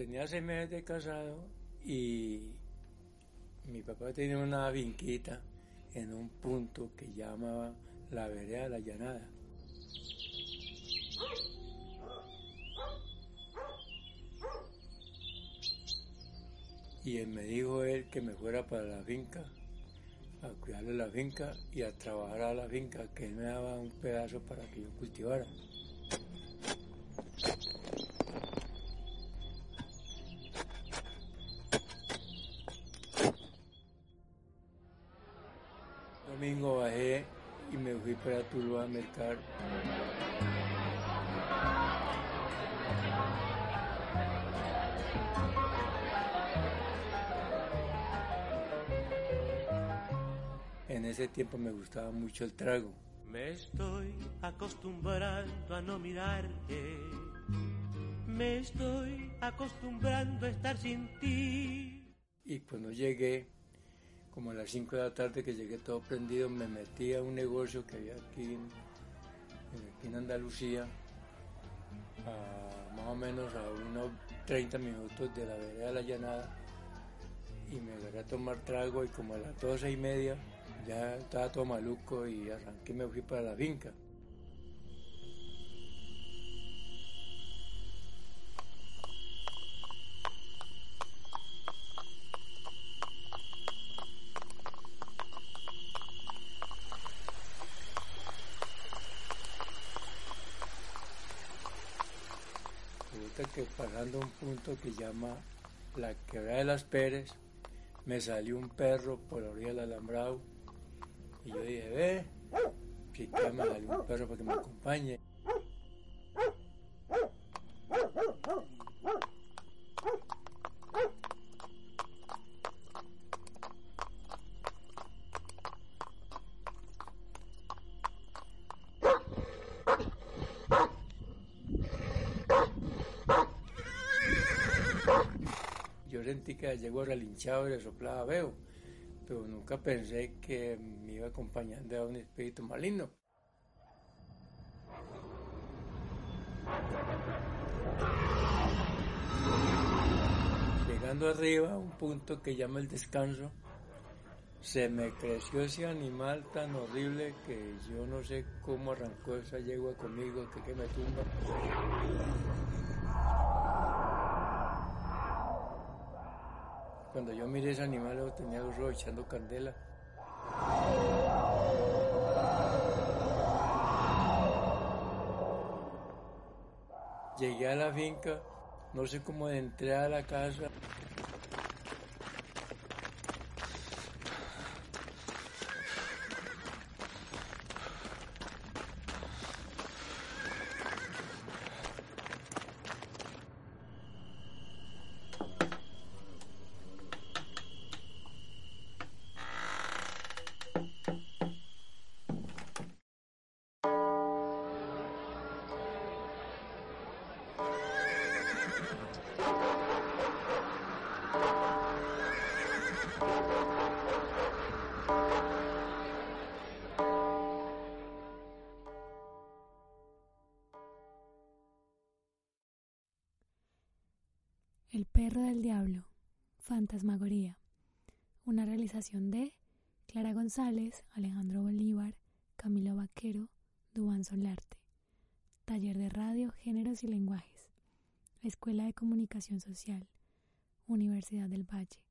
Tenía seis meses de casado y mi papá tenía una vinquita en un punto que llamaba la vereda de la llanada. Y él me dijo él que me fuera para la finca, a cuidarle la finca y a trabajar a la finca, que él me daba un pedazo para que yo cultivara. Domingo bajé y me fui para Tuluá a mercar. En ese tiempo me gustaba mucho el trago. Me estoy acostumbrando a no mirarte. Me estoy acostumbrando a estar sin ti. Y cuando llegué, como a las 5 de la tarde que llegué todo prendido, me metí a un negocio que había aquí en, Andalucía, a más o menos a unos 30 minutos de la vereda de la llanada, y me agarré a tomar trago y como a las 12 y media ya estaba todo maluco y arranqué y me fui para la finca. Que pasando un punto que llama la quebrada de las Pérez, me salió un perro por la orilla del alambrado y yo dije, ve, si que me salió un perro para que me acompañe. Que llegó relinchado y le soplaba veo, pero nunca pensé que me iba acompañando a un espíritu maligno. Llegando arriba un punto que llama el descanso, se me creció ese animal tan horrible que yo no sé cómo arrancó esa yegua conmigo, que, que me tumba. Cuando yo miré ese animal, lo tenía los ojos echando candela. Llegué a la finca, no sé cómo entré a la casa. El perro del diablo, Fantasmagoría. Una realización de Clara González, Alejandro Bolívar, Camilo Vaquero, Dubán Solarte. Taller de Radio, Géneros y Lenguajes. Escuela de Comunicación Social. Universidad del Valle.